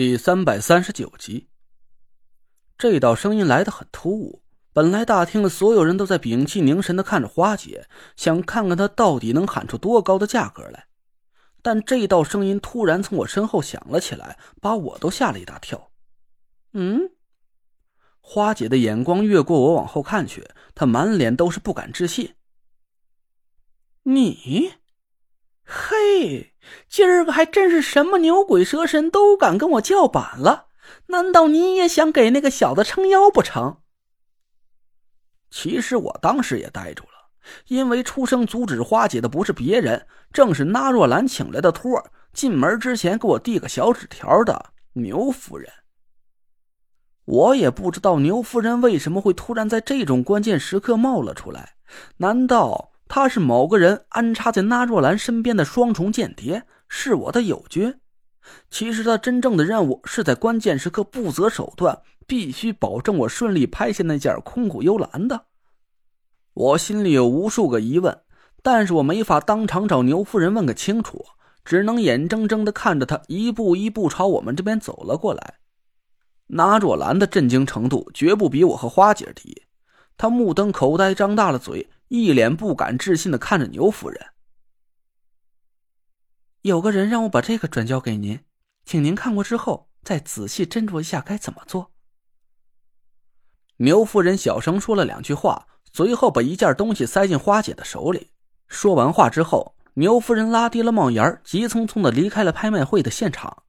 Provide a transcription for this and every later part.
第三百三十九集，这道声音来得很突兀。本来大厅的所有人都在屏气凝神的看着花姐，想看看她到底能喊出多高的价格来。但这道声音突然从我身后响了起来，把我都吓了一大跳。嗯，花姐的眼光越过我往后看去，她满脸都是不敢置信。你？嘿，今儿个还真是什么牛鬼蛇神都敢跟我叫板了？难道你也想给那个小子撑腰不成？其实我当时也呆住了，因为出声阻止花姐的不是别人，正是那若兰请来的托儿进门之前给我递个小纸条的牛夫人。我也不知道牛夫人为什么会突然在这种关键时刻冒了出来，难道？他是某个人安插在那若兰身边的双重间谍，是我的友军。其实他真正的任务是在关键时刻不择手段，必须保证我顺利拍下那件空谷幽兰的。我心里有无数个疑问，但是我没法当场找牛夫人问个清楚，只能眼睁睁的看着他一步一步朝我们这边走了过来。那若兰的震惊程度绝不比我和花姐低，她目瞪口呆，张大了嘴。一脸不敢置信的看着牛夫人。有个人让我把这个转交给您，请您看过之后再仔细斟酌一下该怎么做。牛夫人小声说了两句话，随后把一件东西塞进花姐的手里。说完话之后，牛夫人拉低了帽檐，急匆匆的离开了拍卖会的现场。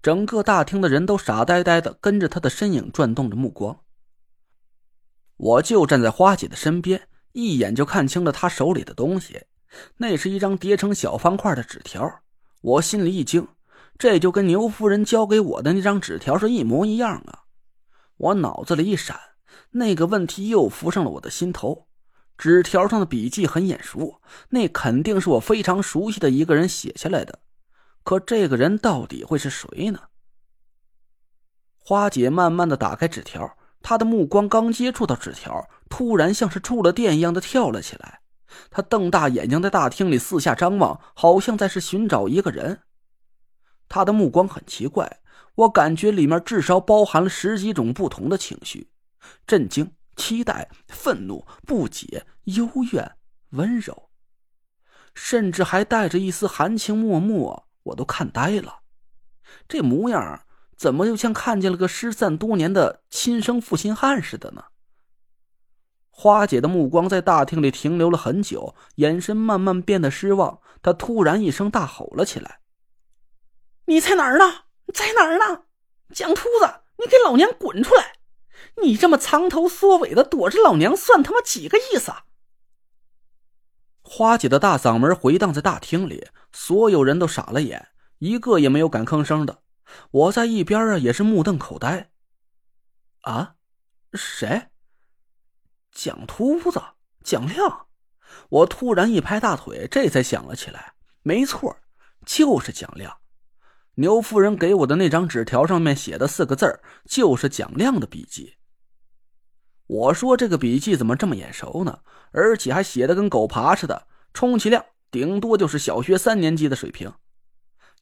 整个大厅的人都傻呆呆的跟着她的身影转动着目光。我就站在花姐的身边。一眼就看清了他手里的东西，那是一张叠成小方块的纸条。我心里一惊，这就跟牛夫人交给我的那张纸条是一模一样啊！我脑子里一闪，那个问题又浮上了我的心头。纸条上的笔迹很眼熟，那肯定是我非常熟悉的一个人写下来的。可这个人到底会是谁呢？花姐慢慢的打开纸条。他的目光刚接触到纸条，突然像是触了电一样的跳了起来。他瞪大眼睛在大厅里四下张望，好像在是寻找一个人。他的目光很奇怪，我感觉里面至少包含了十几种不同的情绪：震惊、期待、愤怒、不解、幽怨、温柔，甚至还带着一丝含情脉脉。我都看呆了，这模样。怎么又像看见了个失散多年的亲生负心汉似的呢？花姐的目光在大厅里停留了很久，眼神慢慢变得失望。她突然一声大吼了起来：“你在哪儿呢？在哪儿呢？蒋秃子，你给老娘滚出来！你这么藏头缩尾的躲着老娘，算他妈几个意思？”花姐的大嗓门回荡在大厅里，所有人都傻了眼，一个也没有敢吭声的。我在一边啊，也是目瞪口呆。啊，谁？蒋秃子，蒋亮！我突然一拍大腿，这才想了起来，没错，就是蒋亮。牛夫人给我的那张纸条上面写的四个字就是蒋亮的笔记。我说这个笔记怎么这么眼熟呢？而且还写的跟狗爬似的，充其量顶多就是小学三年级的水平。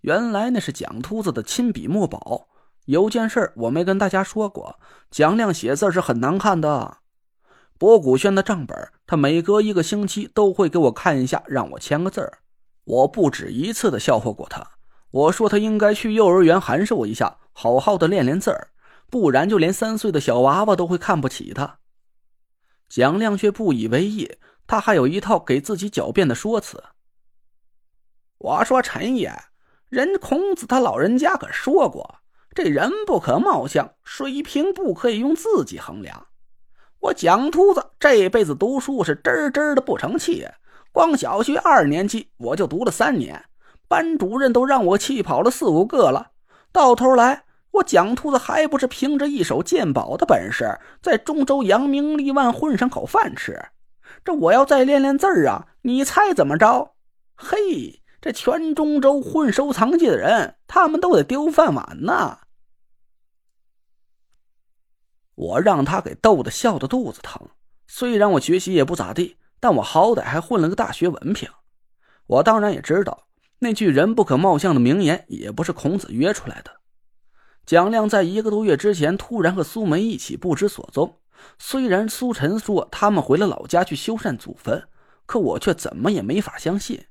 原来那是蒋秃子的亲笔墨宝。有件事我没跟大家说过，蒋亮写字是很难看的。博古轩的账本，他每隔一个星期都会给我看一下，让我签个字儿。我不止一次的笑话过他，我说他应该去幼儿园函授一下，好好的练练字儿，不然就连三岁的小娃娃都会看不起他。蒋亮却不以为意，他还有一套给自己狡辩的说辞。我说陈爷。人孔子他老人家可说过：“这人不可貌相，水平不可以用自己衡量。”我蒋秃子这辈子读书是真真的不成器，光小学二年级我就读了三年，班主任都让我气跑了四五个了。到头来，我蒋秃子还不是凭着一手鉴宝的本事，在中州扬名立万，混上口饭吃。这我要再练练字儿啊，你猜怎么着？嘿！这全中州混收藏界的人，他们都得丢饭碗呐！我让他给逗得笑得肚子疼。虽然我学习也不咋地，但我好歹还混了个大学文凭。我当然也知道，那句“人不可貌相”的名言也不是孔子约出来的。蒋亮在一个多月之前突然和苏梅一起不知所踪。虽然苏晨说他们回了老家去修缮祖坟，可我却怎么也没法相信。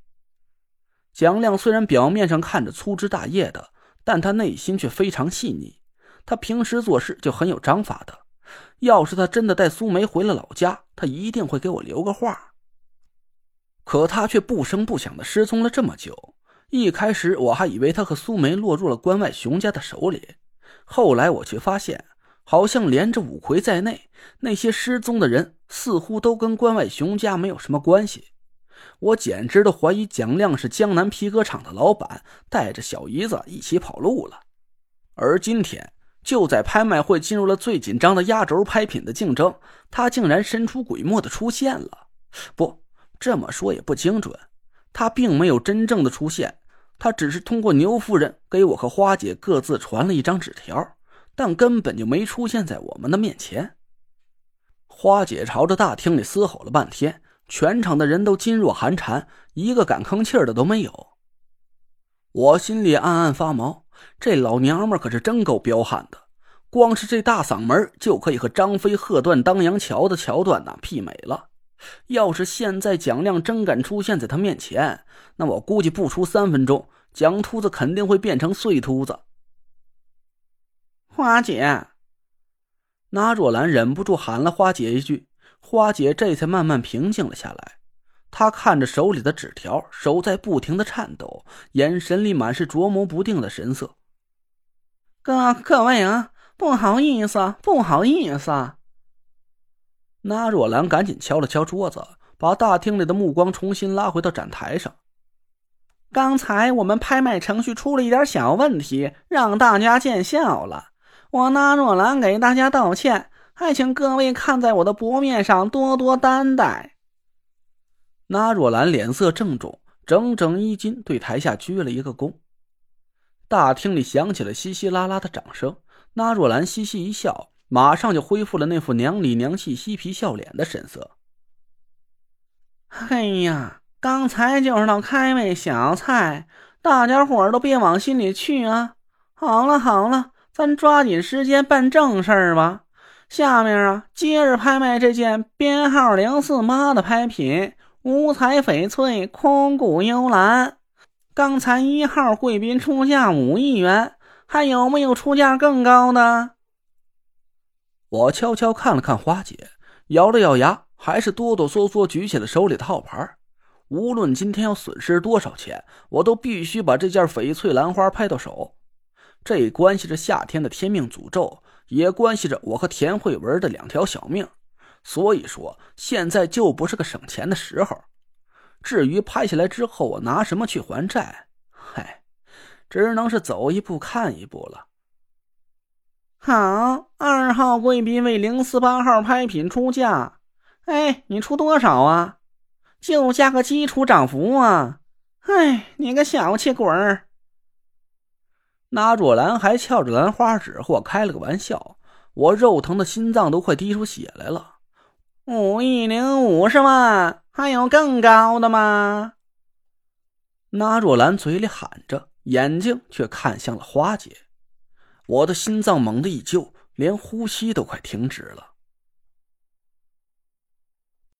蒋亮虽然表面上看着粗枝大叶的，但他内心却非常细腻。他平时做事就很有章法的。要是他真的带苏梅回了老家，他一定会给我留个话。可他却不声不响的失踪了这么久。一开始我还以为他和苏梅落入了关外熊家的手里，后来我却发现，好像连着五魁在内，那些失踪的人似乎都跟关外熊家没有什么关系。我简直都怀疑蒋亮是江南皮革厂的老板，带着小姨子一起跑路了。而今天，就在拍卖会进入了最紧张的压轴拍品的竞争，他竟然神出鬼没的出现了。不，这么说也不精准，他并没有真正的出现。他只是通过牛夫人给我和花姐各自传了一张纸条，但根本就没出现在我们的面前。花姐朝着大厅里嘶吼了半天，全场的人都噤若寒蝉，一个敢吭气的都没有。我心里暗暗发毛，这老娘们可是真够彪悍的，光是这大嗓门就可以和张飞喝断当阳桥的桥段呐媲美了。要是现在蒋亮真敢出现在他面前，那我估计不出三分钟，蒋秃子肯定会变成碎秃子。花姐，那若兰忍不住喊了花姐一句，花姐这才慢慢平静了下来。她看着手里的纸条，手在不停的颤抖，眼神里满是琢磨不定的神色。各各位啊，不好意思，不好意思。那若兰赶紧敲了敲桌子，把大厅里的目光重新拉回到展台上。刚才我们拍卖程序出了一点小问题，让大家见笑了。我那若兰给大家道歉，还请各位看在我的薄面上多多担待。那若兰脸色郑重，整整衣襟，对台下鞠了一个躬。大厅里响起了稀稀拉拉的掌声。那若兰嘻嘻一笑。马上就恢复了那副娘里娘气、嬉皮笑脸的神色。哎呀，刚才就是道开胃小菜，大家伙儿都别往心里去啊！好了好了，咱抓紧时间办正事儿吧。下面啊，接着拍卖这件编号零四八的拍品——五彩翡翠空谷幽兰。刚才一号贵宾出价五亿元，还有没有出价更高的？我悄悄看了看花姐，咬了咬牙，还是哆哆嗦嗦举起了手里的号牌。无论今天要损失多少钱，我都必须把这件翡翠兰花拍到手。这关系着夏天的天命诅咒，也关系着我和田慧文的两条小命。所以说，现在就不是个省钱的时候。至于拍下来之后我拿什么去还债，嗨，只能是走一步看一步了。好，二号贵宾为零四八号拍品出价。哎，你出多少啊？就加个基础涨幅啊！哎，你个小气鬼儿！那若兰还翘着兰花指和我开了个玩笑，我肉疼的心脏都快滴出血来了。五亿零五十万，还有更高的吗？那若兰嘴里喊着，眼睛却看向了花姐。我的心脏猛地一揪，连呼吸都快停止了。